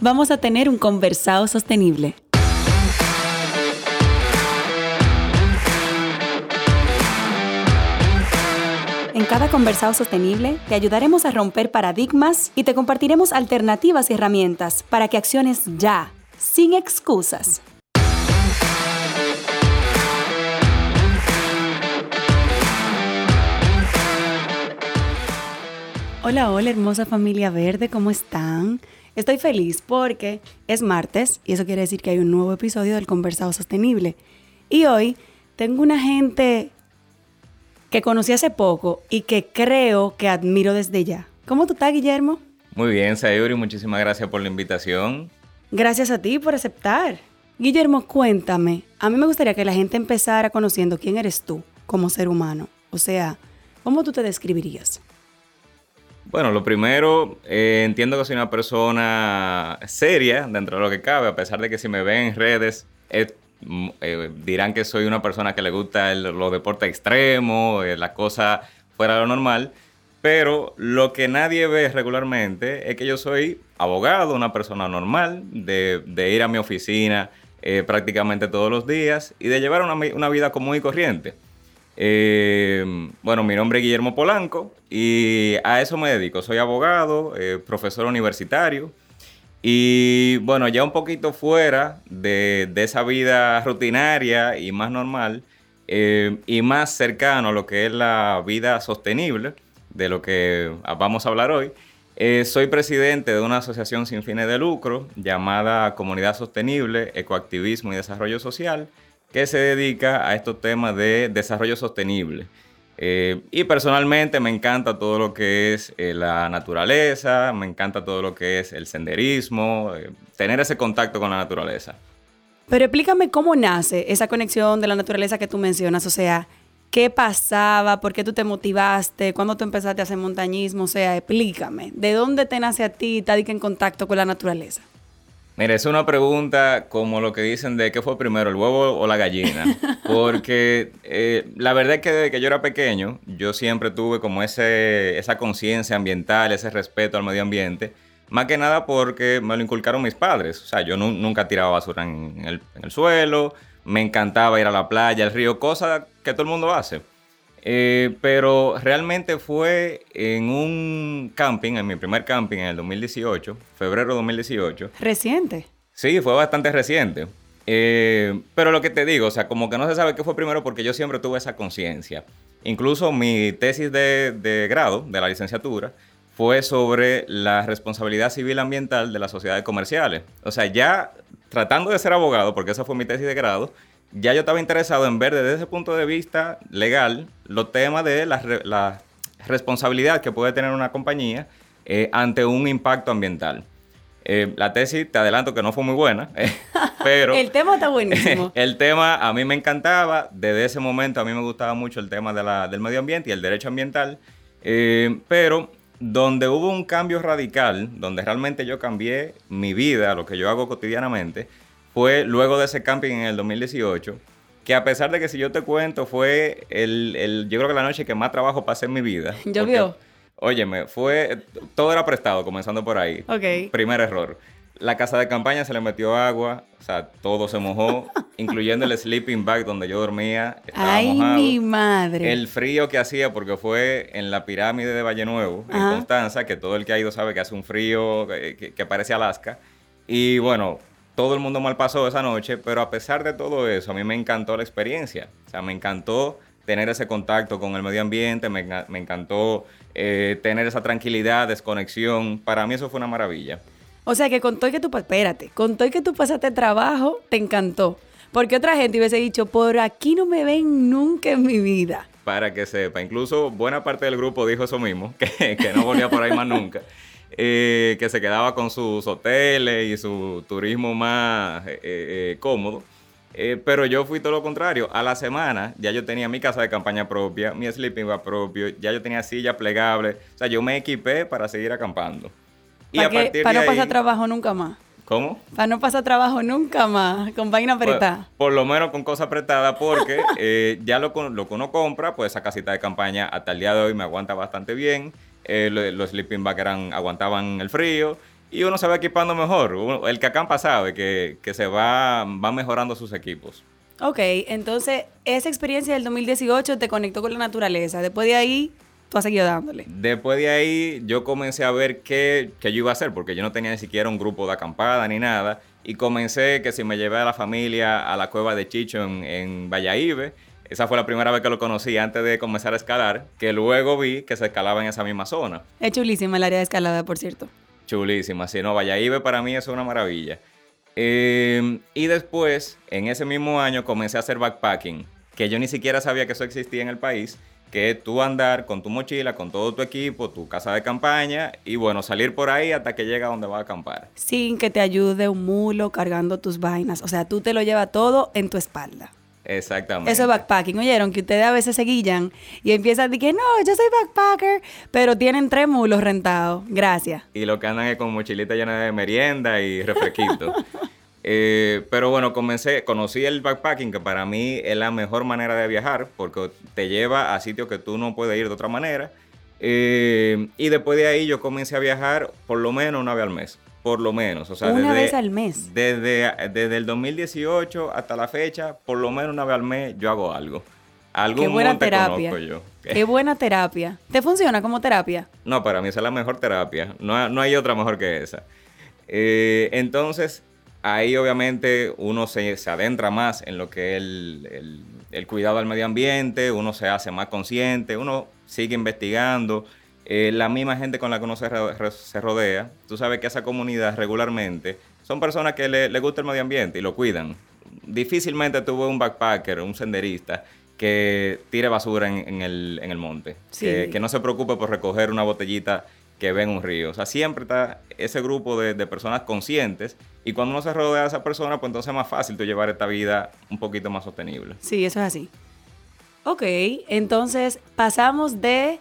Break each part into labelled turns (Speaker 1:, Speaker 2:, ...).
Speaker 1: vamos a tener un conversado sostenible. En cada conversado sostenible te ayudaremos a romper paradigmas y te compartiremos alternativas y herramientas para que acciones ya, sin excusas. Hola, hola hermosa familia verde, ¿cómo están? Estoy feliz porque es martes y eso quiere decir que hay un nuevo episodio del Conversado Sostenible. Y hoy tengo una gente que conocí hace poco y que creo que admiro desde ya. ¿Cómo tú estás, Guillermo?
Speaker 2: Muy bien, Sayuri, muchísimas gracias por la invitación.
Speaker 1: Gracias a ti por aceptar. Guillermo, cuéntame. A mí me gustaría que la gente empezara conociendo quién eres tú como ser humano. O sea, ¿cómo tú te describirías?
Speaker 2: Bueno, lo primero, eh, entiendo que soy una persona seria dentro de lo que cabe, a pesar de que si me ven en redes mm, eh, dirán que soy una persona que le gusta los deportes extremos, eh, las cosas fuera de lo normal, pero lo que nadie ve regularmente es que yo soy abogado, una persona normal, de, ir a mi oficina prácticamente todos los días y de llevar una vida común y corriente. Eh, bueno, mi nombre es Guillermo Polanco y a eso me dedico. Soy abogado, eh, profesor universitario y bueno, ya un poquito fuera de, esa vida rutinaria y más normal eh, y más cercano a lo que es la vida sostenible, de lo que vamos a hablar hoy. soy presidente de una asociación sin fines de lucro llamada Comunidad Sostenible, Ecoactivismo y Desarrollo Social que se dedica a estos temas de desarrollo sostenible. Eh, y personalmente me encanta todo lo que es eh, la naturaleza, me encanta todo lo que es el senderismo, eh, tener ese contacto con la naturaleza.
Speaker 1: Pero explícame cómo nace esa conexión de la naturaleza que tú mencionas, o sea, ¿qué pasaba? ¿Por qué tú te motivaste? ¿Cuándo tú empezaste a hacer montañismo? O sea, explícame, ¿de dónde te nace a ti estar en contacto con la naturaleza?
Speaker 2: Mira, es una pregunta como lo que dicen de qué fue primero, el huevo o la gallina. Porque eh, la verdad es que desde que yo era pequeño, yo siempre tuve como ese, esa conciencia ambiental, ese respeto al medio ambiente. Más que nada porque me lo inculcaron mis padres. O sea, yo nunca tiraba basura en el, en el suelo, me encantaba ir a la playa, al río, cosa que todo el mundo hace. Eh, pero realmente fue en un camping, en mi primer camping en el 2018, febrero de 2018.
Speaker 1: ¿Reciente?
Speaker 2: Sí, fue bastante reciente. Eh, pero lo que te digo, o sea, como que no se sabe qué fue primero porque yo siempre tuve esa conciencia. Incluso mi tesis de, de, grado, de la licenciatura, fue sobre la responsabilidad civil ambiental de las sociedades comerciales. O sea, ya tratando de ser abogado, porque esa fue mi tesis de grado, ya yo estaba interesado en ver desde ese punto de vista legal los temas de la, responsabilidad que puede tener una compañía eh, ante un impacto ambiental. Eh, la tesis, te adelanto que no fue muy buena, eh, pero...
Speaker 1: el tema está buenísimo.
Speaker 2: el tema a mí me encantaba, desde ese momento a mí me gustaba mucho el tema del medio ambiente y el derecho ambiental, pero donde hubo un cambio radical, donde realmente yo cambié mi vida, lo que yo hago cotidianamente, fue luego de ese camping en el 2018, que a pesar de que si yo te cuento fue el, yo creo que la noche que más trabajo pasé en mi vida.
Speaker 1: ¿Llovió?
Speaker 2: Óyeme, fue, todo era prestado, comenzando por ahí.
Speaker 1: Ok.
Speaker 2: Primer error. La casa de campaña se le metió agua, o sea, todo se mojó, incluyendo el sleeping bag donde yo dormía.
Speaker 1: Ay, mi madre.
Speaker 2: El frío que hacía, porque fue en la pirámide de Valle Nuevo, en Constanza, que todo el que ha ido sabe que hace un frío que, que parece Alaska. Y bueno, todo el mundo mal pasó esa noche, pero a pesar de todo eso, a mí me encantó la experiencia. O sea, me encantó tener ese contacto con el medio ambiente, me, encantó eh, tener esa tranquilidad, desconexión. Para mí eso fue una maravilla.
Speaker 1: O sea, que contó que tú, espérate, contó que tú pasaste trabajo, te encantó. Porque otra gente hubiese dicho, por aquí no me ven nunca en mi vida.
Speaker 2: Para que sepa, incluso buena parte del grupo dijo eso mismo, que, que no volvía por ahí más nunca. Eh, que se quedaba con sus hoteles y su turismo más eh, eh, cómodo. pero yo fui todo lo contrario. A la semana ya yo tenía mi casa de campaña propia, mi sleeping bag propio, ya yo tenía silla plegable. O sea, yo me equipé para seguir acampando.
Speaker 1: Y para no pasar trabajo nunca más.
Speaker 2: ¿Cómo?
Speaker 1: Para no pasar trabajo nunca más, con vaina pues, apretada.
Speaker 2: Por, lo menos con cosa apretada, porque eh, ya lo, lo, que uno compra, pues esa casita de campaña hasta el día de hoy me aguanta bastante bien. Eh, los, sleeping bags aguantaban el frío y uno se va equipando mejor. el que acampa sabe que, que se va, va mejorando sus equipos.
Speaker 1: Ok, entonces esa experiencia del 2018 te conectó con la naturaleza. Después de ahí tú has seguido dándole.
Speaker 2: Después de ahí yo comencé a ver qué, yo iba a hacer, porque yo no tenía ni siquiera un grupo de acampada ni nada. Y comencé que si me llevé a la familia a la cueva de Chicho en, en esa fue la primera vez que lo conocí antes de comenzar a escalar, que luego vi que se escalaba en esa misma zona.
Speaker 1: Es chulísima el área de escalada, por cierto.
Speaker 2: Chulísima, sí, no, Valladolid para mí es una maravilla. Eh, y después, en ese mismo año, comencé a hacer backpacking, que yo ni siquiera sabía que eso existía en el país que tú andar con tu mochila, con todo tu equipo, tu casa de campaña y bueno, salir por ahí hasta que llega donde vas a acampar.
Speaker 1: Sin que te ayude un mulo cargando tus vainas. O sea, tú te lo llevas todo en tu espalda.
Speaker 2: Exactamente.
Speaker 1: Eso es backpacking. Oyeron que ustedes a veces se guillan y empiezan a decir, no, yo soy backpacker, pero tienen tres mulos rentados. Gracias.
Speaker 2: Y lo que andan es con mochilita llena de merienda y refresquito. Eh, pero bueno, comencé, conocí el backpacking, que para mí es la mejor manera de viajar, porque te lleva a sitios que tú no puedes ir de otra manera. Eh, y después de ahí yo comencé a viajar por lo menos una vez al mes. Por lo menos. O sea,
Speaker 1: una vez al mes.
Speaker 2: Desde, desde el 2018 hasta la fecha, por lo menos una vez al mes yo hago algo. Algún
Speaker 1: Qué buena terapia. Yo. Qué buena terapia. ¿Te funciona como terapia?
Speaker 2: No, para mí esa es la mejor terapia. No, no hay otra mejor que esa. Eh, entonces, ahí obviamente uno se, adentra más en lo que es el, cuidado del medio ambiente, uno se hace más consciente, uno sigue investigando. Eh, la misma gente con la que uno se, rodea, tú sabes que esa comunidad regularmente son personas que le, gusta el medio ambiente y lo cuidan. Difícilmente tuve un backpacker, un senderista, que tire basura en, el, monte, que, que, no se preocupe por recoger una botellita que ven un río. O sea, siempre está ese grupo de, personas conscientes y cuando uno se rodea de esa persona, pues entonces es más fácil tú llevar esta vida un poquito más sostenible.
Speaker 1: Sí, eso es así. Ok, entonces pasamos de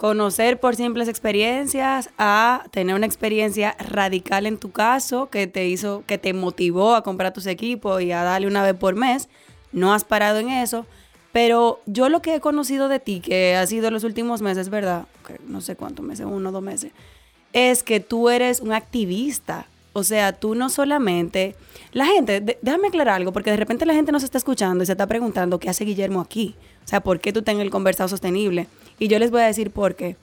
Speaker 1: conocer por simples experiencias a tener una experiencia radical en tu caso que te hizo, que te motivó a comprar tus equipos y a darle una vez por mes. No has parado en eso pero yo lo que he conocido de ti, que ha sido los últimos meses, ¿verdad? no sé cuántos meses, uno o dos meses, es que tú eres un activista. O sea, tú no solamente... La gente, déjame aclarar algo, porque de repente la gente nos está escuchando y se está preguntando qué hace Guillermo aquí. O sea, ¿por qué tú tengas el conversado sostenible? Y yo les voy a decir por qué.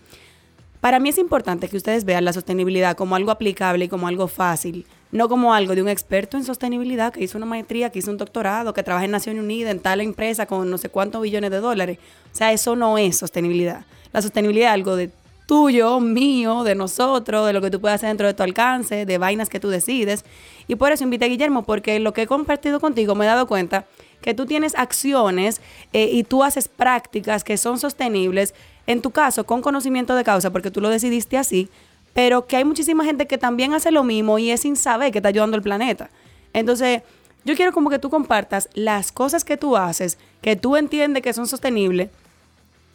Speaker 1: Para mí es importante que ustedes vean la sostenibilidad como algo aplicable y como algo fácil no como algo de un experto en sostenibilidad que hizo una maestría, que hizo un doctorado, que trabaja en Naciones Unidas, en tal empresa con no sé cuántos billones de dólares. O sea, eso no es sostenibilidad. La sostenibilidad es algo de tuyo, mío, de nosotros, de lo que tú puedes hacer dentro de tu alcance, de vainas que tú decides. Y por eso invité a Guillermo, porque lo que he compartido contigo me he dado cuenta que tú tienes acciones eh, y tú haces prácticas que son sostenibles, en tu caso, con conocimiento de causa, porque tú lo decidiste así, pero que hay muchísima gente que también hace lo mismo y es sin saber que está ayudando al planeta. Entonces, yo quiero como que tú compartas las cosas que tú haces, que tú entiendes que son sostenibles,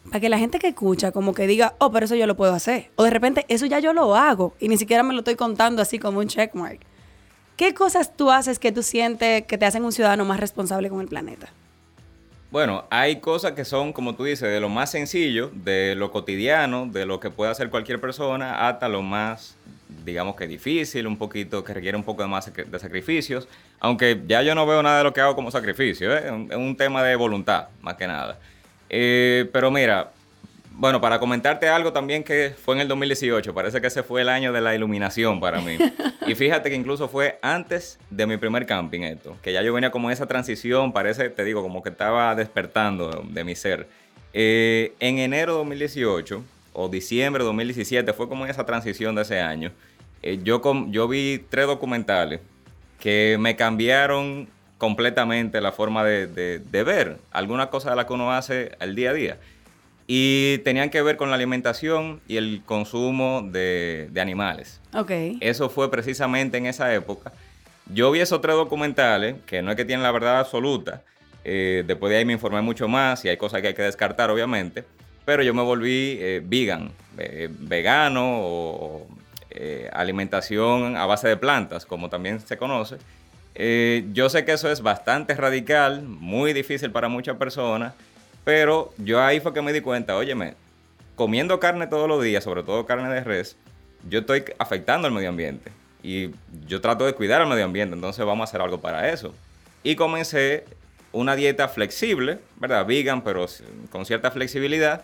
Speaker 1: para que la gente que escucha como que diga, oh, pero eso yo lo puedo hacer. O de repente, eso ya yo lo hago y ni siquiera me lo estoy contando así como un checkmark. ¿Qué cosas tú haces que tú sientes que te hacen un ciudadano más responsable con el planeta?
Speaker 2: Bueno, hay cosas que son, como tú dices, de lo más sencillo, de lo cotidiano, de lo que puede hacer cualquier persona, hasta lo más, digamos que difícil, un poquito, que requiere un poco de más de sacrificios. Aunque ya yo no veo nada de lo que hago como sacrificio, ¿eh? es un tema de voluntad, más que nada. Eh, pero mira, bueno, para comentarte algo también que fue en el 2018, parece que ese fue el año de la iluminación para mí. Y fíjate que incluso fue antes de mi primer camping esto, que ya yo venía como en esa transición, parece, te digo, como que estaba despertando de mi ser. Eh, en enero de 2018 o diciembre de 2017, fue como en esa transición de ese año, eh, yo, yo vi tres documentales que me cambiaron completamente la forma de, de ver algunas cosas de las que uno hace al día a día. Y tenían que ver con la alimentación y el consumo de, animales.
Speaker 1: Ok.
Speaker 2: Eso fue precisamente en esa época. Yo vi esos tres documentales, que no es que tienen la verdad absoluta, eh, después de ahí me informé mucho más y hay cosas que hay que descartar, obviamente, pero yo me volví eh, vegan, eh, vegano o alimentación a base de plantas, como también se conoce. yo sé que eso es bastante radical, muy difícil para muchas personas pero yo ahí fue que me di cuenta, óyeme, comiendo carne todos los días, sobre todo carne de res, yo estoy afectando al medio ambiente. Y yo trato de cuidar al medio ambiente, entonces vamos a hacer algo para eso. Y comencé una dieta flexible, ¿verdad? Vegan, pero con cierta flexibilidad.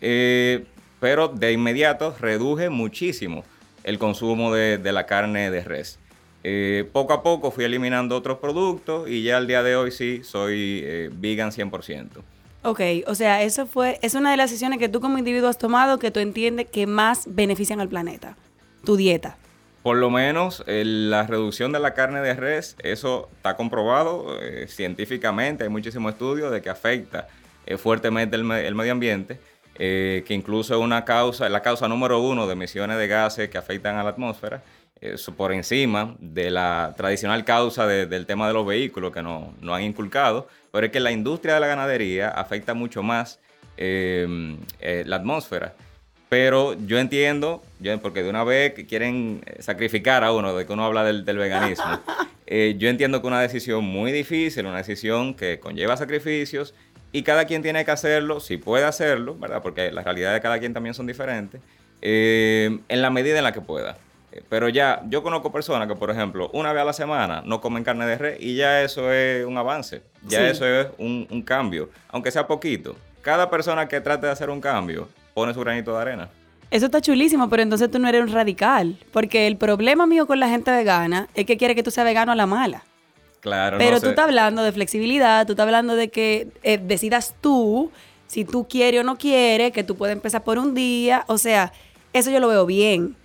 Speaker 2: Eh, pero de inmediato reduje muchísimo el consumo de, la carne de res. Eh, poco a poco fui eliminando otros productos y ya al día de hoy sí soy eh, vegan 100%.
Speaker 1: Ok, o sea, eso fue, es una de las decisiones que tú como individuo has tomado que tú entiendes que más benefician al planeta, tu dieta.
Speaker 2: Por lo menos la reducción de la carne de res, eso está comprobado eh, científicamente, hay muchísimos estudios de que afecta eh, fuertemente el, medio ambiente, eh, que incluso es una causa, la causa número uno de emisiones de gases que afectan a la atmósfera, por encima de la tradicional causa del tema de los vehículos que nos no han inculcado, pero es que la industria de la ganadería afecta mucho más em, eh, la atmósfera. Pero yo entiendo, porque de una vez quieren eh, sacrificar a uno, de que uno habla del, veganismo, eh, yo entiendo que una decisión muy difícil, una decisión que conlleva sacrificios, y cada quien tiene que hacerlo, si puede hacerlo, ¿verdad? Porque las realidades de cada quien también son diferentes, en la medida en la que pueda. Pero ya, yo conozco personas que, por ejemplo, una vez a la semana no comen carne de res y ya eso es un avance, ya eso es un, cambio, aunque sea poquito. Cada persona que trate de hacer un cambio pone su granito de arena.
Speaker 1: Eso está chulísimo, pero entonces tú no eres un radical, porque el problema mío con la gente vegana es que quiere que tú seas vegano a la mala.
Speaker 2: Claro.
Speaker 1: Pero tú estás hablando de flexibilidad, tú estás hablando de que eh, decidas tú si tú quieres o no quieres, que tú puedes empezar por un día, o sea, eso yo lo veo bien.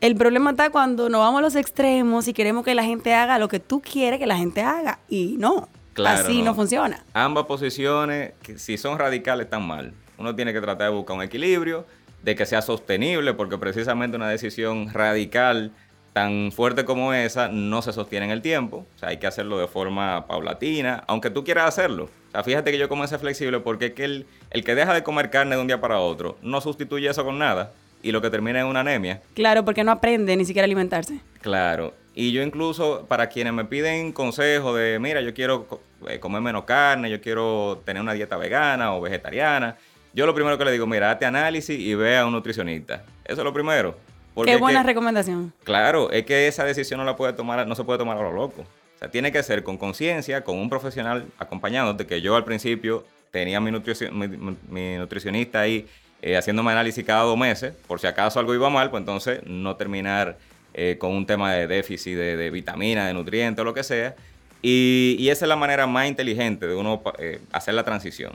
Speaker 1: El problema está cuando nos vamos a los extremos y queremos que la gente haga lo que tú quieres que la gente haga. Y no, así no. funciona.
Speaker 2: Ambas posiciones, si son radicales, están mal. Uno tiene que tratar de buscar un equilibrio, de que sea sostenible, porque precisamente una decisión radical tan fuerte como esa no se sostiene en el tiempo. O sea, hay que hacerlo de forma paulatina, aunque tú quieras hacerlo. O sea, fíjate que yo comencé flexible porque es que el, el que deja de comer carne de un día para otro no sustituye eso con nada y lo que termina en una anemia.
Speaker 1: Claro, porque no aprende ni siquiera a alimentarse.
Speaker 2: Claro. Y yo incluso, para quienes me piden consejos de, mira, yo quiero eh, comer menos carne, yo quiero tener una dieta vegana o vegetariana, yo lo primero que le digo, mira, hazte análisis y ve a un nutricionista. Eso es lo primero.
Speaker 1: Qué buena recomendación.
Speaker 2: Claro, es que esa decisión no la puede tomar, no se puede tomar a lo loco. O sea, tiene que ser con conciencia, con un profesional acompañándote, que yo al principio tenía mi, mi nutricionista ahí eh, haciéndome análisis cada dos meses, por si acaso algo iba mal, pues entonces no terminar eh, con un tema de déficit de, de vitaminas, de nutrientes o lo que sea. Y, esa es la manera más inteligente de uno eh, hacer la transición.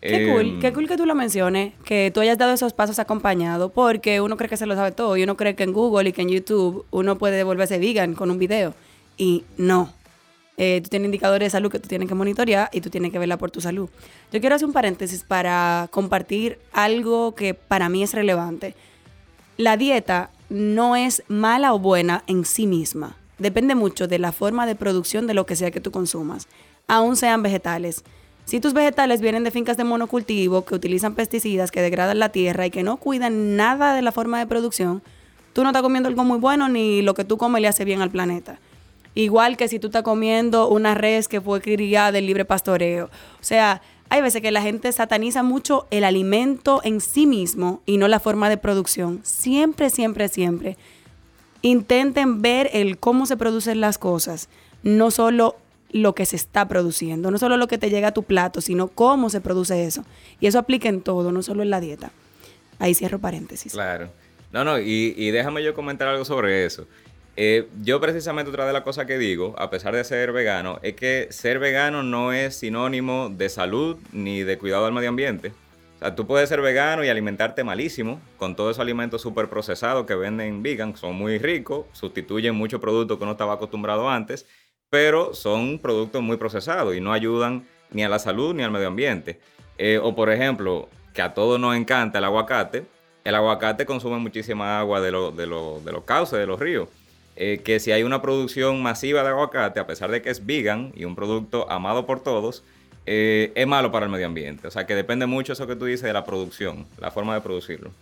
Speaker 1: Qué cool, em, qué cool que tú lo menciones, que tú hayas dado esos pasos acompañado, porque uno cree que se lo sabe todo y uno cree que en Google y que en YouTube uno puede volverse vegan con un video. Y no, eh, tú tienes indicadores de salud que tú tienes que monitorear y tú tienes que verla por tu salud. Yo quiero hacer un paréntesis para compartir algo que para mí es relevante. La dieta no es mala o buena en sí misma. Depende mucho de la forma de producción de lo que sea que tú consumas, aún sean vegetales. Si tus vegetales vienen de fincas de monocultivo que utilizan pesticidas que degradan la tierra y que no cuidan nada de la forma de producción, tú no estás comiendo algo muy bueno ni lo que tú comes le hace bien al planeta. Igual que si tú estás comiendo una res que fue criada del libre pastoreo. O sea, hay veces que la gente sataniza mucho el alimento en sí mismo y no la forma de producción. Siempre, siempre, siempre. Intenten ver el cómo se producen las cosas, no solo lo que se está produciendo, no solo lo que te llega a tu plato, sino cómo se produce eso. Y eso aplica en todo, no solo en la dieta. Ahí cierro paréntesis.
Speaker 2: Claro. No, no, y, y déjame yo comentar algo sobre eso. Eh, yo precisamente otra de las cosas que digo, a pesar de ser vegano, es que ser vegano no es sinónimo de salud ni de cuidado al medio ambiente. O sea, tú puedes ser vegano y alimentarte malísimo con todos esos alimentos súper procesados que venden vegan, son muy ricos, sustituyen muchos productos que uno estaba acostumbrado antes, pero son productos muy procesados y no ayudan ni a la salud ni al medio ambiente. Eh, o por ejemplo, que a todos nos encanta el aguacate, el aguacate consume muchísima agua de, de, de los cauces, de los ríos. Eh, que si hay una producción masiva de aguacate, a pesar de que es vegan y un producto amado por todos, eh, es malo para el medio ambiente. O sea que depende mucho eso que tú dices de la producción, la forma de producirlo.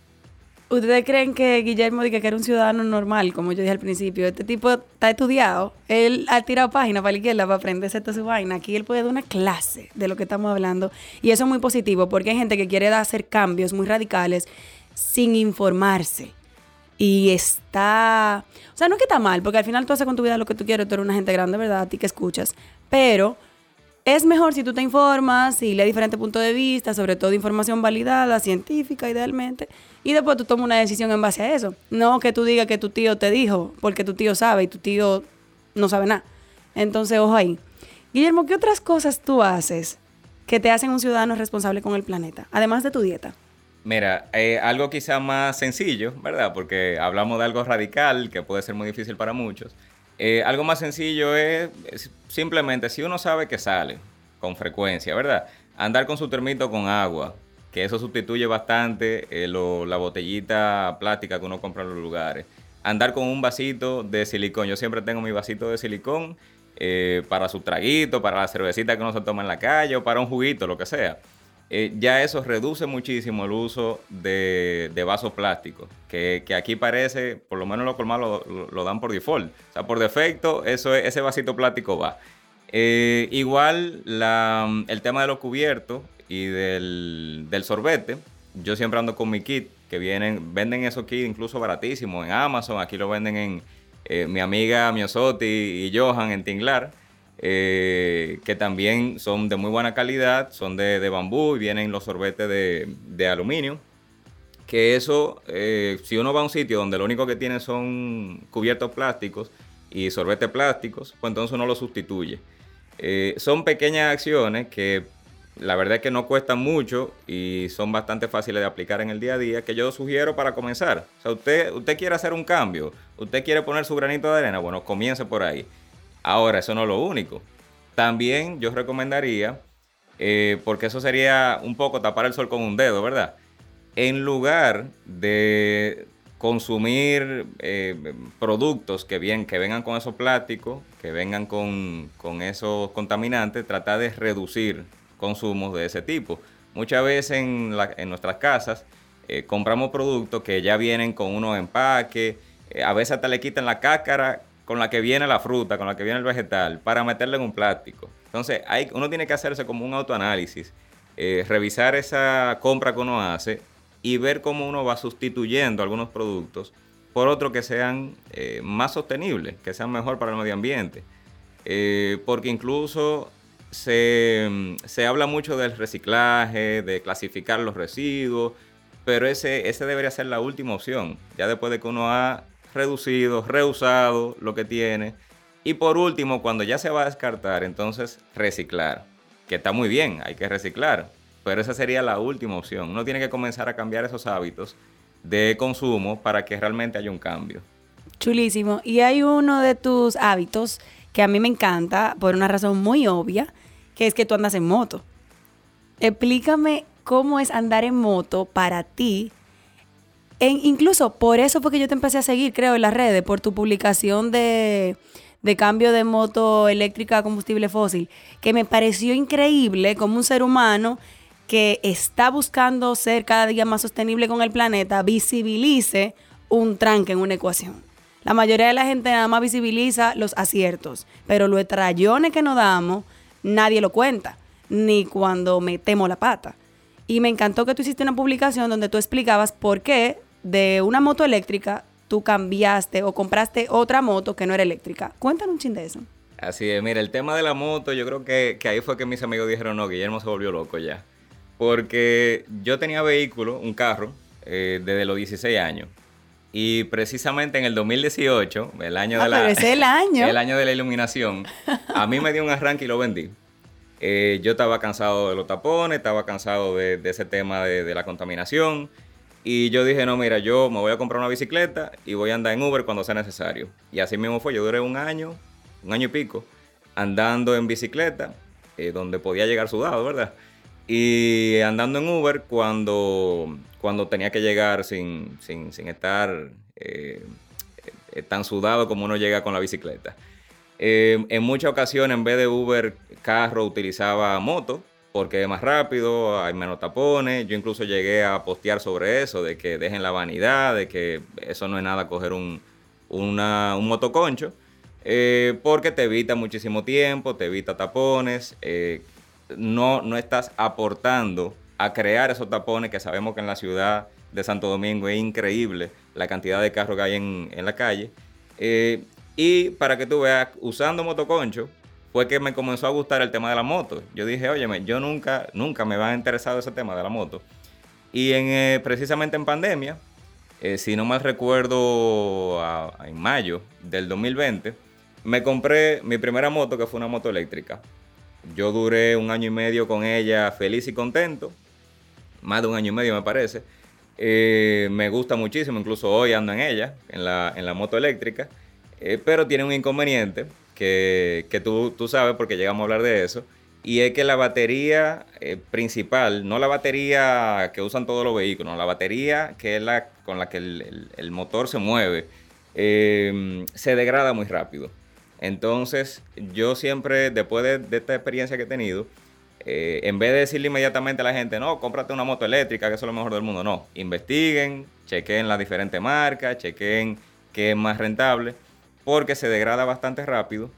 Speaker 1: ¿Ustedes creen que Guillermo que era un ciudadano normal, como yo dije al principio? Este tipo está estudiado. Él ha tirado páginas para la izquierda para aprenderse toda su vaina. Aquí él puede dar una clase de lo que estamos hablando. Y eso es muy positivo porque hay gente que quiere hacer cambios muy radicales sin informarse. Y está... O sea, no es que está mal, porque al final tú haces con tu vida lo que tú quieres. Tú eres una gente grande, ¿verdad? A ti que escuchas. Pero es mejor si tú te informas y lees diferentes puntos de vista, sobre todo información validada, científica idealmente, y después tú tomas una decisión en base a eso. No que tú digas que tu tío te dijo, porque tu tío sabe y tu tío no sabe nada. Entonces, ojo ahí. Guillermo, ¿qué otras cosas tú haces que te hacen un ciudadano responsable con el planeta, además de tu dieta?
Speaker 2: Mira, eh, algo quizá más sencillo, ¿verdad? Porque hablamos de algo radical que puede ser muy difícil para muchos. Eh, algo más sencillo es, simplemente si uno sabe que sale con frecuencia, ¿verdad? Andar con su termito con agua, que eso sustituye bastante eh, la botellita plástica que uno compra en los lugares. Andar con un vasito de silicón. Yo siempre tengo mi vasito de silicón eh, para su traguito, para la cervecita que uno se toma en la calle o para un juguito, lo que sea. Eh, ya eso reduce muchísimo el uso de, vasos plásticos, que, aquí parece, por lo menos los colmados lo, dan por default. O sea, por defecto, eso, ese vasito plástico va. Eh, igual el tema de los cubiertos y del, sorbete, yo siempre ando con mi kit, que vienen, venden esos kits incluso baratísimos en Amazon, aquí lo venden en eh, mi amiga Miosotti y Johan en Tinglar. Eh, que también son de muy buena calidad, son de, bambú y vienen los sorbetes de, aluminio. Que eso, eh, si uno va a un sitio donde lo único que tiene son cubiertos plásticos y sorbetes plásticos, pues entonces uno lo sustituye. Eh, son pequeñas acciones que la verdad es que no cuestan mucho y son bastante fáciles de aplicar en el día a día, que yo sugiero para comenzar. O sea, usted, usted quiere hacer un cambio, usted quiere poner su granito de arena, bueno, comience por ahí. Ahora, eso no es lo único. También yo recomendaría, eh, porque eso sería un poco tapar el sol con un dedo, ¿verdad? En lugar de consumir eh, productos que, bien, que vengan con esos plásticos, que vengan con, esos contaminantes, tratar de reducir consumos de ese tipo. Muchas veces en, nuestras casas eh, compramos productos que ya vienen con unos empaques, a veces hasta le quitan la cáscara con la que viene la fruta, con la que viene el vegetal, para meterle en un plástico. Entonces, hay, uno tiene que hacerse como un autoanálisis, eh, revisar esa compra que uno hace y ver cómo uno va sustituyendo algunos productos por otros que sean eh, más sostenibles, que sean mejor para el medio ambiente. Eh, porque incluso se, se, habla mucho del reciclaje, de clasificar los residuos, pero ese, ese debería ser la última opción, ya después de que uno ha reducido, reusado lo que tiene. Y por último, cuando ya se va a descartar, entonces reciclar. Que está muy bien, hay que reciclar. Pero esa sería la última opción. Uno tiene que comenzar a cambiar esos hábitos de consumo para que realmente haya un cambio.
Speaker 1: Chulísimo. Y hay uno de tus hábitos que a mí me encanta por una razón muy obvia, que es que tú andas en moto. Explícame cómo es andar en moto para ti incluso por eso fue que yo te empecé a seguir, creo, en las redes, por tu publicación de, cambio de moto eléctrica a combustible fósil, que me pareció increíble como un ser humano que está buscando ser cada día más sostenible con el planeta, visibilice un tranque en una ecuación. La mayoría de la gente nada más visibiliza los aciertos, pero los trayones que nos damos, nadie lo cuenta, ni cuando metemos la pata. Y me encantó que tú hiciste una publicación donde tú explicabas por qué de una moto eléctrica, tú cambiaste o compraste otra moto que no era eléctrica. Cuéntanos un chin de eso.
Speaker 2: Así es, mira, el tema de la moto, yo creo que, ahí fue que mis amigos dijeron, no, Guillermo se volvió loco ya. Porque yo tenía vehículo, un carro, eh, desde los 16 años. Y precisamente en el 2018, el año
Speaker 1: ah,
Speaker 2: de la...
Speaker 1: El año.
Speaker 2: El año de la iluminación, a mí me dio un arranque y lo vendí. Eh, yo estaba cansado de los tapones, estaba cansado de, ese tema de, de la contaminación. Y yo dije, no, mira, yo me voy a comprar una bicicleta y voy a andar en Uber cuando sea necesario. Y así mismo fue, yo duré un año, un año y pico, andando en bicicleta, eh, donde podía llegar sudado, ¿verdad? Y andando en Uber cuando, cuando tenía que llegar sin, sin, sin estar eh, tan sudado como uno llega con la bicicleta. Eh, en muchas ocasiones, en vez de Uber, carro, utilizaba moto porque es más rápido, hay menos tapones. Yo incluso llegué a postear sobre eso, de que dejen la vanidad, de que eso no es nada coger un, un motoconcho, eh, porque te evita muchísimo tiempo, te evita tapones, eh, no, no estás aportando a crear esos tapones que sabemos que en la ciudad de Santo Domingo es increíble la cantidad de carros que hay en, en la calle. Eh, y para que tú veas, usando motoconcho, fue que me comenzó a gustar el tema de la moto. Yo dije, óyeme, yo nunca, nunca me va a interesar ese tema de la moto. Y en, eh, precisamente en pandemia, eh, si no mal recuerdo, en mayo del 2020, me compré mi primera moto, que fue una moto eléctrica. Yo duré un año y medio con ella feliz y contento, más de un año y medio me parece. Eh, me gusta muchísimo, incluso hoy ando en ella, en la, en la moto eléctrica, pero tiene un inconveniente que, tú, tú, sabes porque llegamos a hablar de eso, y es que la batería eh, principal, no la batería que usan todos los vehículos, la batería que es la con la que el, motor se mueve, em, se degrada muy rápido. Entonces, yo siempre, después de, esta experiencia que he tenido, eh, en vez de decirle inmediatamente a la gente, no, cómprate una moto eléctrica, que eso es lo mejor del mundo, no, investiguen, chequen las diferentes marcas, chequen qué es más rentable porque se degrada bastante rápido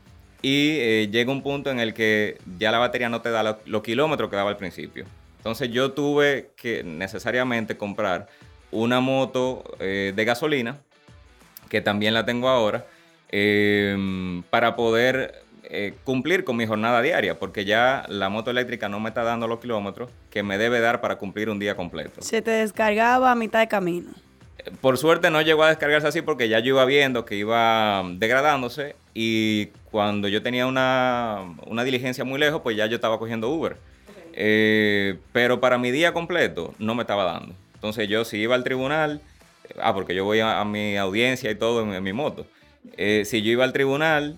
Speaker 2: y eh, llega un punto en el que ya la batería no te da los kilómetros que daba al principio. Entonces yo tuve que necesariamente comprar una moto eh, de gasolina, que también la tengo ahora, em, para poder eh, cumplir con mi jornada diaria, porque ya la moto eléctrica no me está dando los kilómetros que me debe dar para cumplir un día completo.
Speaker 1: Se te descargaba a mitad de camino.
Speaker 2: Por suerte no llegó a descargarse así porque ya yo iba viendo que iba degradándose y cuando yo tenía una, diligencia muy lejos, pues ya yo estaba cogiendo Uber. Eh, pero para mi día completo no me estaba dando. Entonces yo si iba al tribunal, ah, porque yo voy a, mi audiencia y todo en, mi moto. Eh, si yo iba al tribunal,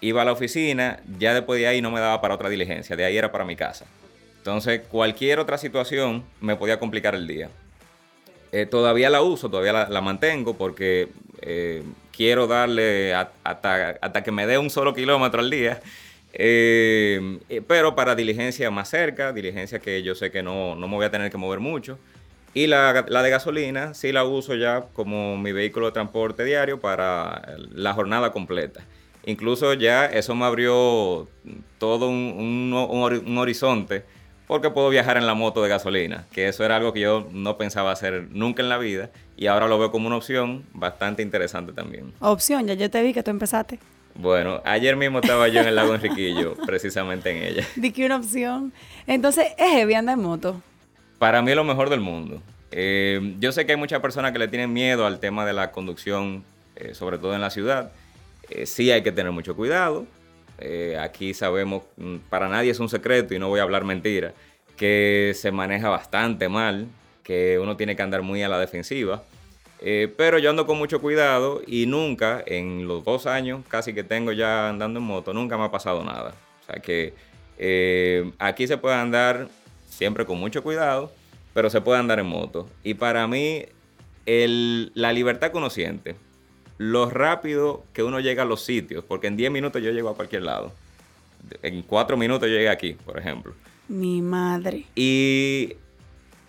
Speaker 2: iba a la oficina, ya después de ahí no me daba para otra diligencia, de ahí era para mi casa. Entonces cualquier otra situación me podía complicar el día. Eh, todavía la uso, todavía la, mantengo porque eh, quiero darle hasta, que me dé un solo kilómetro al día. Eh, pero para diligencia más cerca, diligencia que yo sé que no, me voy a tener que mover mucho. Y la, de gasolina sí la uso ya como mi vehículo de transporte diario para la jornada completa. Incluso ya eso me abrió todo un, un horizonte porque puedo viajar en la moto de gasolina, que eso era algo que yo no pensaba hacer nunca en la vida y ahora lo veo como una opción bastante interesante también.
Speaker 1: Opción, ya yo te vi que tú empezaste.
Speaker 2: Bueno, ayer mismo estaba yo en el lago Enriquillo, precisamente en ella.
Speaker 1: Di que una opción. Entonces, ¿es heavy andar en moto?
Speaker 2: Para mí es lo mejor del mundo. Eh, yo sé que hay muchas personas que le tienen miedo al tema de la conducción, eh, sobre todo en la ciudad. Eh, sí hay que tener mucho cuidado, eh, aquí sabemos, mm, para nadie es un secreto y no voy a hablar mentira, que se maneja bastante mal, que uno tiene que andar muy a la defensiva. Eh, pero yo ando con mucho cuidado y nunca, en los dos años casi que tengo ya andando en moto, nunca me ha pasado nada. O sea que eh, aquí se puede andar siempre con mucho cuidado, pero se puede andar en moto. Y para mí, la libertad que uno siente, lo rápido que uno llega a los sitios, porque en 10 minutos yo llego a cualquier lado. En 4 minutos yo llegué aquí, por ejemplo.
Speaker 1: Mi madre.
Speaker 2: Y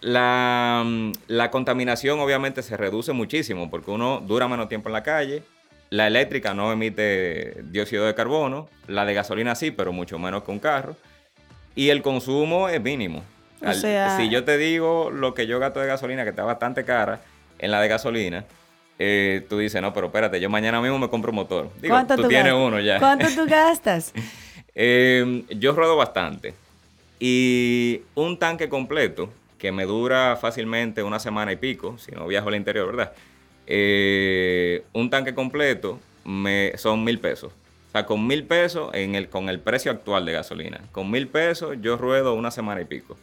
Speaker 2: la, la, contaminación obviamente se reduce muchísimo porque uno dura menos tiempo en la calle. La eléctrica no emite dióxido de carbono. La de gasolina sí, pero mucho menos que un carro. Y el consumo es mínimo.
Speaker 1: O sea...
Speaker 2: Si yo te digo lo que yo gasto de gasolina, que está bastante cara en la de gasolina, eh, tú dices, no, pero espérate, yo mañana mismo me compro un motor. Digo, tú, tienes uno ya.
Speaker 1: ¿Cuánto tú gastas?
Speaker 2: Em, yo ruedo bastante. Y un tanque completo, que me dura fácilmente una semana y pico, si no viajo al interior, ¿verdad? Eh, un tanque completo me, son mil pesos. O sea, con mil pesos en el, con el precio actual de gasolina. Con mil pesos yo ruedo una semana y pico.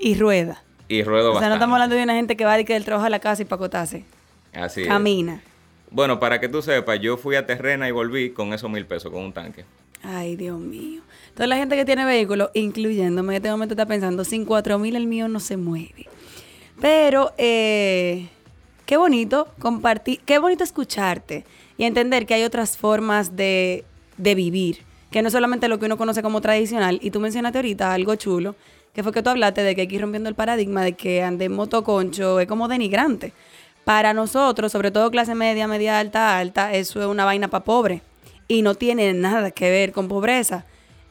Speaker 1: Y rueda.
Speaker 2: Y ruedo
Speaker 1: bastante. O sea, no estamos hablando de una gente que va del trabajo a la casa y pacotarse.
Speaker 2: Así
Speaker 1: Camina.
Speaker 2: Bueno, para que tú sepas, yo fui a Terrena y volví con esos mil pesos, con un tanque.
Speaker 1: Ay, Dios mío. Toda la gente que tiene vehículo, incluyéndome, en este momento está pensando, sin 4 mil el mío no se mueve. Pero, eh, qué bonito compartir, qué bonito escucharte y entender que hay otras formas de, de vivir, que no solamente lo que uno conoce como tradicional. Y tú mencionaste ahorita algo chulo, que fue que tú hablaste de que hay que ir rompiendo el paradigma de que en motoconcho es como denigrante. Para nosotros, sobre todo clase media, media alta, alta, eso es una vaina para pobre y no tiene nada que ver con pobreza.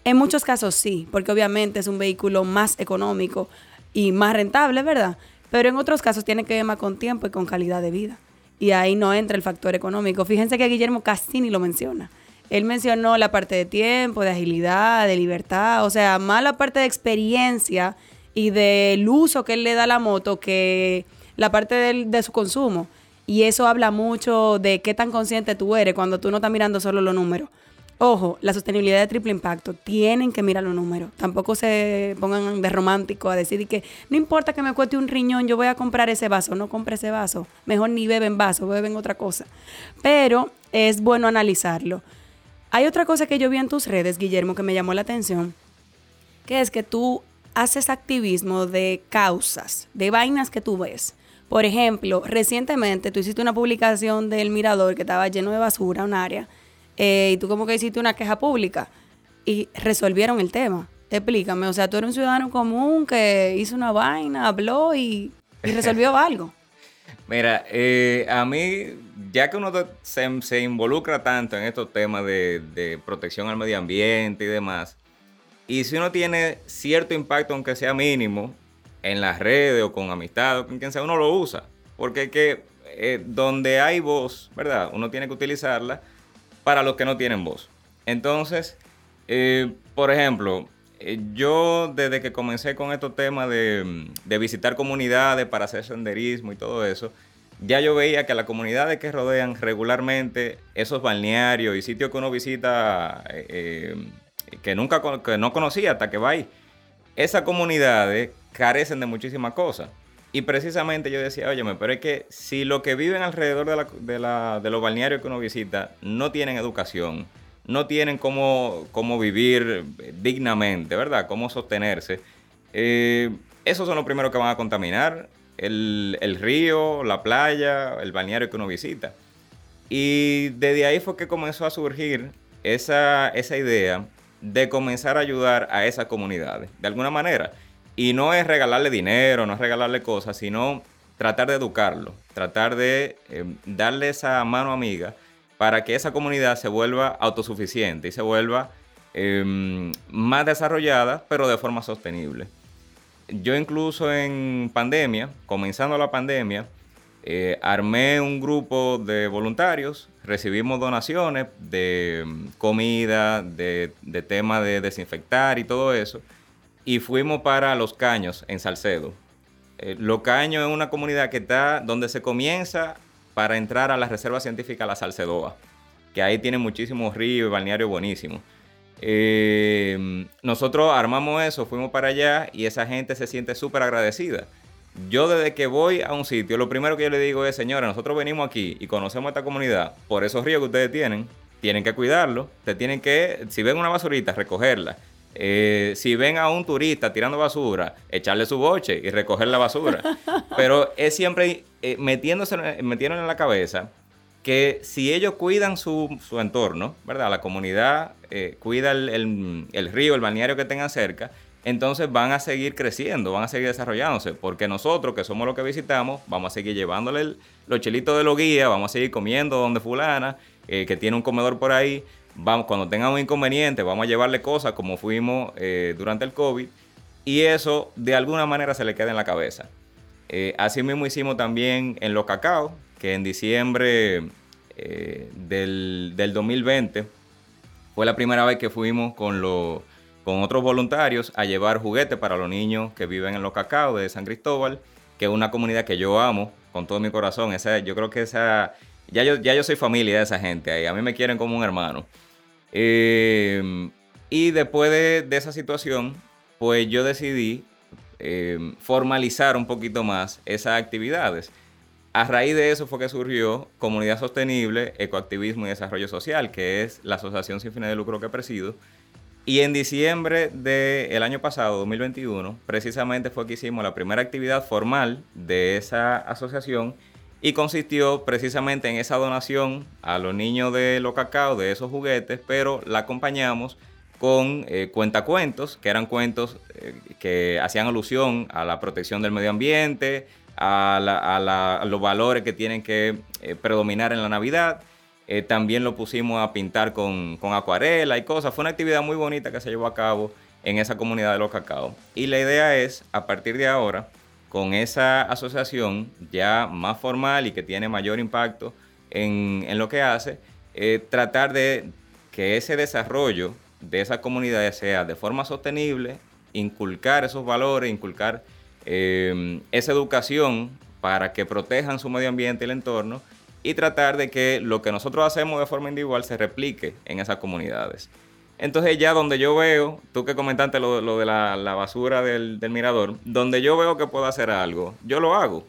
Speaker 1: En muchos casos sí, porque obviamente es un vehículo más económico y más rentable, ¿verdad? Pero en otros casos tiene que ver más con tiempo y con calidad de vida. Y ahí no entra el factor económico. Fíjense que Guillermo casi ni lo menciona. Él mencionó la parte de tiempo, de agilidad, de libertad, o sea, más la parte de experiencia y del uso que él le da a la moto que la parte de su consumo. Y eso habla mucho de qué tan consciente tú eres cuando tú no estás mirando solo los números. Ojo, la sostenibilidad de triple impacto, tienen que mirar los números. Tampoco se pongan de romántico a decir que no importa que me cueste un riñón, yo voy a comprar ese vaso. No compre ese vaso. Mejor ni beben vaso, beben otra cosa. Pero es bueno analizarlo. Hay otra cosa que yo vi en tus redes, Guillermo, que me llamó la atención, que es que tú haces activismo de causas, de vainas que tú ves. Por ejemplo, recientemente tú hiciste una publicación del Mirador que estaba lleno de basura, un área, eh, y tú como que hiciste una queja pública y resolvieron el tema. Explícame, o sea, tú eres un ciudadano común que hizo una vaina, habló y, resolvió algo.
Speaker 2: Mira, eh, a mí, ya que uno se, involucra tanto en estos temas de, de, protección al medio ambiente y demás, y si uno tiene cierto impacto, aunque sea mínimo, en las redes o con amistad o con quien sea, uno lo usa. Porque es que eh, donde hay voz, ¿verdad? Uno tiene que utilizarla para los que no tienen voz. Entonces, eh, por ejemplo, eh, yo desde que comencé con estos temas de, de, visitar comunidades para hacer senderismo y todo eso, ya yo veía que las comunidades que rodean regularmente esos balnearios y sitios que uno visita que nunca que no conocía hasta que va ahí, esas comunidades carecen de muchísimas cosas. Y precisamente yo decía, oye, pero es que si los que viven alrededor de, la, de, los balnearios que uno visita no tienen educación, no tienen cómo, cómo vivir dignamente, ¿verdad? Cómo sostenerse, eh, esos son los primeros que van a contaminar el, el, río, la playa, el balneario que uno visita. Y desde ahí fue que comenzó a surgir esa, esa idea de comenzar a ayudar a esas comunidades, de alguna manera. Y no es regalarle dinero, no es regalarle cosas, sino tratar de educarlo, tratar de eh, darle esa mano amiga para que esa comunidad se vuelva autosuficiente y se vuelva em, más desarrollada, pero de forma sostenible. Yo incluso en pandemia, comenzando la pandemia, eh, armé un grupo de voluntarios, recibimos donaciones de em, comida, de, de tema de desinfectar y todo eso y fuimos para Los Caños, en Salcedo. Eh, Los Caños es una comunidad que está donde se comienza para entrar a la Reserva Científica La Salcedoa, que ahí tiene muchísimos ríos y balnearios buenísimos. Eh, nosotros armamos eso, fuimos para allá y esa gente se siente súper agradecida. Yo desde que voy a un sitio, lo primero que yo le digo es, señores, nosotros venimos aquí y conocemos esta comunidad por esos ríos que ustedes tienen, tienen que cuidarlo, ustedes tienen que, si ven una basurita, recogerla. Eh, si ven a un turista tirando basura, echarle su boche y recoger la basura. Pero es siempre eh, metiéndose, metiéndose en la cabeza que si ellos cuidan su, entorno, ¿verdad? La comunidad eh, cuida el, río, el balneario que tengan cerca, entonces van a seguir creciendo, van a seguir desarrollándose, porque nosotros, que somos los que visitamos, vamos a seguir llevándole los chelitos de los guías, vamos a seguir comiendo donde fulana, que tiene un comedor por ahí, vamos, cuando tengan un inconveniente, vamos a llevarle cosas como fuimos eh, durante el COVID y eso de alguna manera se le queda en la cabeza. Eh, así mismo hicimos también en los cacao, que en diciembre eh, del, 2020 fue la primera vez que fuimos con, con otros voluntarios a llevar juguetes para los niños que viven en los cacao de San Cristóbal, que es una comunidad que yo amo con todo mi corazón. Esa, yo creo que esa, ya yo, ya yo soy familia de esa gente ahí, a mí me quieren como un hermano. Em, y después de, esa situación, pues yo decidí em, formalizar un poquito más esas actividades. a raíz de eso fue que surgió Comunidad Sostenible, Ecoactivismo y Desarrollo Social, que es la asociación sin fines de lucro que presido. Y en diciembre del año pasado, 2021, precisamente fue que hicimos la primera actividad formal de esa asociación y consistió precisamente en esa donación a los niños de los cacao, de esos juguetes, pero la acompañamos con eh, cuentacuentos, que eran cuentos eh, que hacían alusión a la protección del medio ambiente, a, los valores que tienen que eh, predominar en la Navidad. También lo pusimos a pintar con, acuarela y cosas. Fue una actividad muy bonita que se llevó a cabo en esa comunidad de los cacao. Y la idea es, a partir de ahora, con esa asociación ya más formal y que tiene mayor impacto en, lo que hace, eh, tratar de que ese desarrollo de esa comunidad sea de forma sostenible, inculcar esos valores, inculcar Em, esa educación para que protejan su medio ambiente y el entorno y tratar de que lo que nosotros hacemos de forma individual se replique en esas comunidades. Entonces ya donde yo veo, tú que comentaste lo, de la, basura del, mirador, donde yo veo que puedo hacer algo, yo lo hago.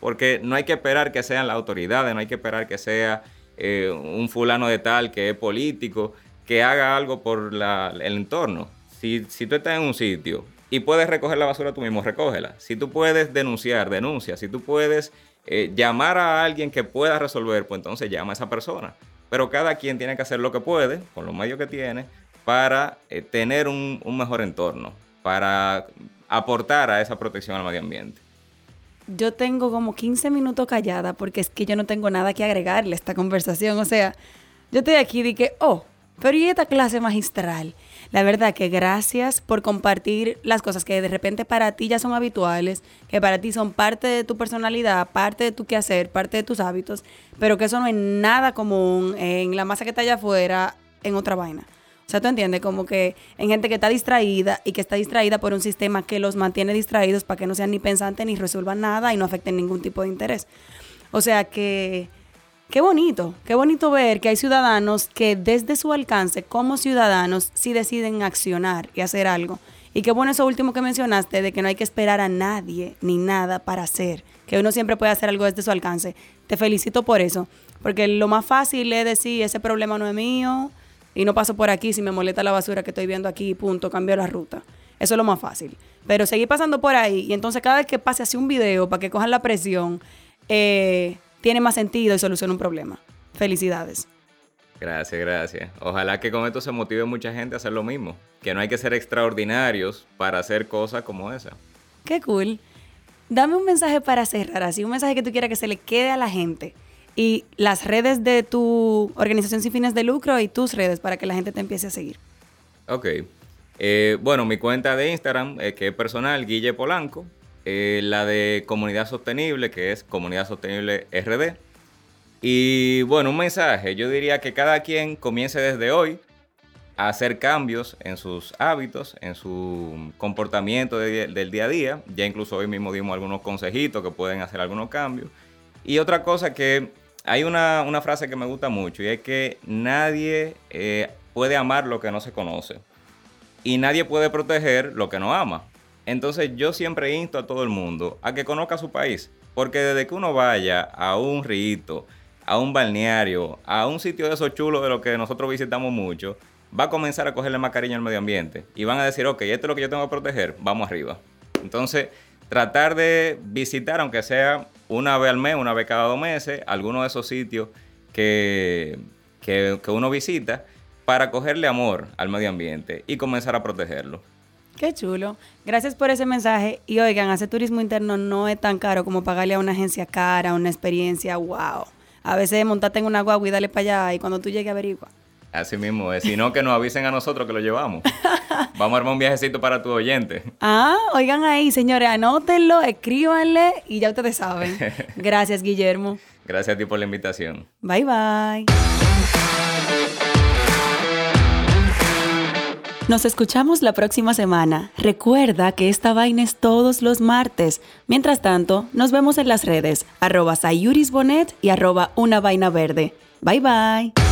Speaker 2: Porque no hay que esperar que sean las autoridades, no hay que esperar que sea eh, un fulano de tal que es político, que haga algo por el entorno. Si, tú estás en un sitio y puedes recoger la basura tú mismo, recógela. Si tú puedes denunciar, denuncia. Si tú puedes eh, llamar a alguien que pueda resolver, pues entonces llama a esa persona. Pero cada quien tiene que hacer lo que puede, con los medios que tiene, para eh, tener un, mejor entorno, para aportar a esa protección al medio ambiente.
Speaker 1: Yo tengo como 15 minutos callada porque es que yo no tengo nada que agregarle a esta conversación. O sea, yo estoy aquí y dije, oh, pero ¿y esta clase magistral? La verdad que gracias por compartir las cosas que de repente para ti ya son habituales, que para ti son parte de tu personalidad, parte de tu quehacer, parte de tus hábitos, pero que eso no es nada común en la masa que está allá afuera, en otra vaina. O sea, tú entiendes, como que en gente que está distraída y que está distraída por un sistema que los mantiene distraídos para que no sean ni pensantes ni resuelvan nada y no afecten ningún tipo de interés. O sea que Qué bonito, qué bonito ver que hay ciudadanos que desde su alcance como ciudadanos sí deciden accionar y hacer algo. Y qué bueno eso último que mencionaste de que no hay que esperar a nadie ni nada para hacer, que uno siempre puede hacer algo desde su alcance. Te felicito por eso, porque lo más fácil es decir, ese problema no es mío y no paso por aquí si me molesta la basura que estoy viendo aquí, punto, cambio la ruta. Eso es lo más fácil. Pero seguir pasando por ahí y entonces cada vez que pase así un video para que cojan la presión, eh, tiene más sentido y soluciona un problema. Felicidades.
Speaker 2: Gracias, gracias. Ojalá que con esto se motive mucha gente a hacer lo mismo. Que no hay que ser extraordinarios para hacer cosas como esa.
Speaker 1: Qué cool. Dame un mensaje para cerrar, así un mensaje que tú quieras que se le quede a la gente. Y las redes de tu organización sin fines de lucro y tus redes para que la gente te empiece a seguir.
Speaker 2: Ok. Eh, bueno, mi cuenta de Instagram, eh, que es personal, Guille Polanco. Eh, la de Comunidad Sostenible, que es Comunidad Sostenible RD. Y bueno, un mensaje, yo diría que cada quien comience desde hoy a hacer cambios en sus hábitos, en su comportamiento del día a día. Ya incluso hoy mismo dimos algunos consejitos que pueden hacer algunos cambios. Y otra cosa que hay una, frase que me gusta mucho y es que nadie eh, puede amar lo que no se conoce. Y nadie puede proteger lo que no ama. Entonces yo siempre insto a todo el mundo a que conozca su país, porque desde que uno vaya a un rito, a un balneario, a un sitio de esos chulos de los que nosotros visitamos mucho, va a comenzar a cogerle más cariño al medio ambiente y van a decir, ok, esto es lo que yo tengo que proteger, vamos arriba. Entonces, tratar de visitar, aunque sea una vez al mes, una vez cada dos meses, algunos de esos sitios que, que, que uno visita para cogerle amor al medio ambiente y comenzar a protegerlo.
Speaker 1: Qué chulo. Gracias por ese mensaje. Y oigan, hacer turismo interno no es tan caro como pagarle a una agencia cara, una experiencia, wow. A veces montarte en una guagua y dale para allá y cuando tú llegues averigua.
Speaker 2: Así mismo es. Si no, que nos avisen a nosotros que lo llevamos. Vamos a armar un viajecito para tu oyente.
Speaker 1: Ah, oigan ahí, señores, anótenlo, escríbanle y ya ustedes saben. Gracias, Guillermo.
Speaker 2: Gracias a ti por la invitación.
Speaker 1: Bye, bye. Nos escuchamos la próxima semana. Recuerda que esta vaina es todos los martes. Mientras tanto, nos vemos en las redes, arroba sayurisbonet y arroba una vaina verde. Bye bye.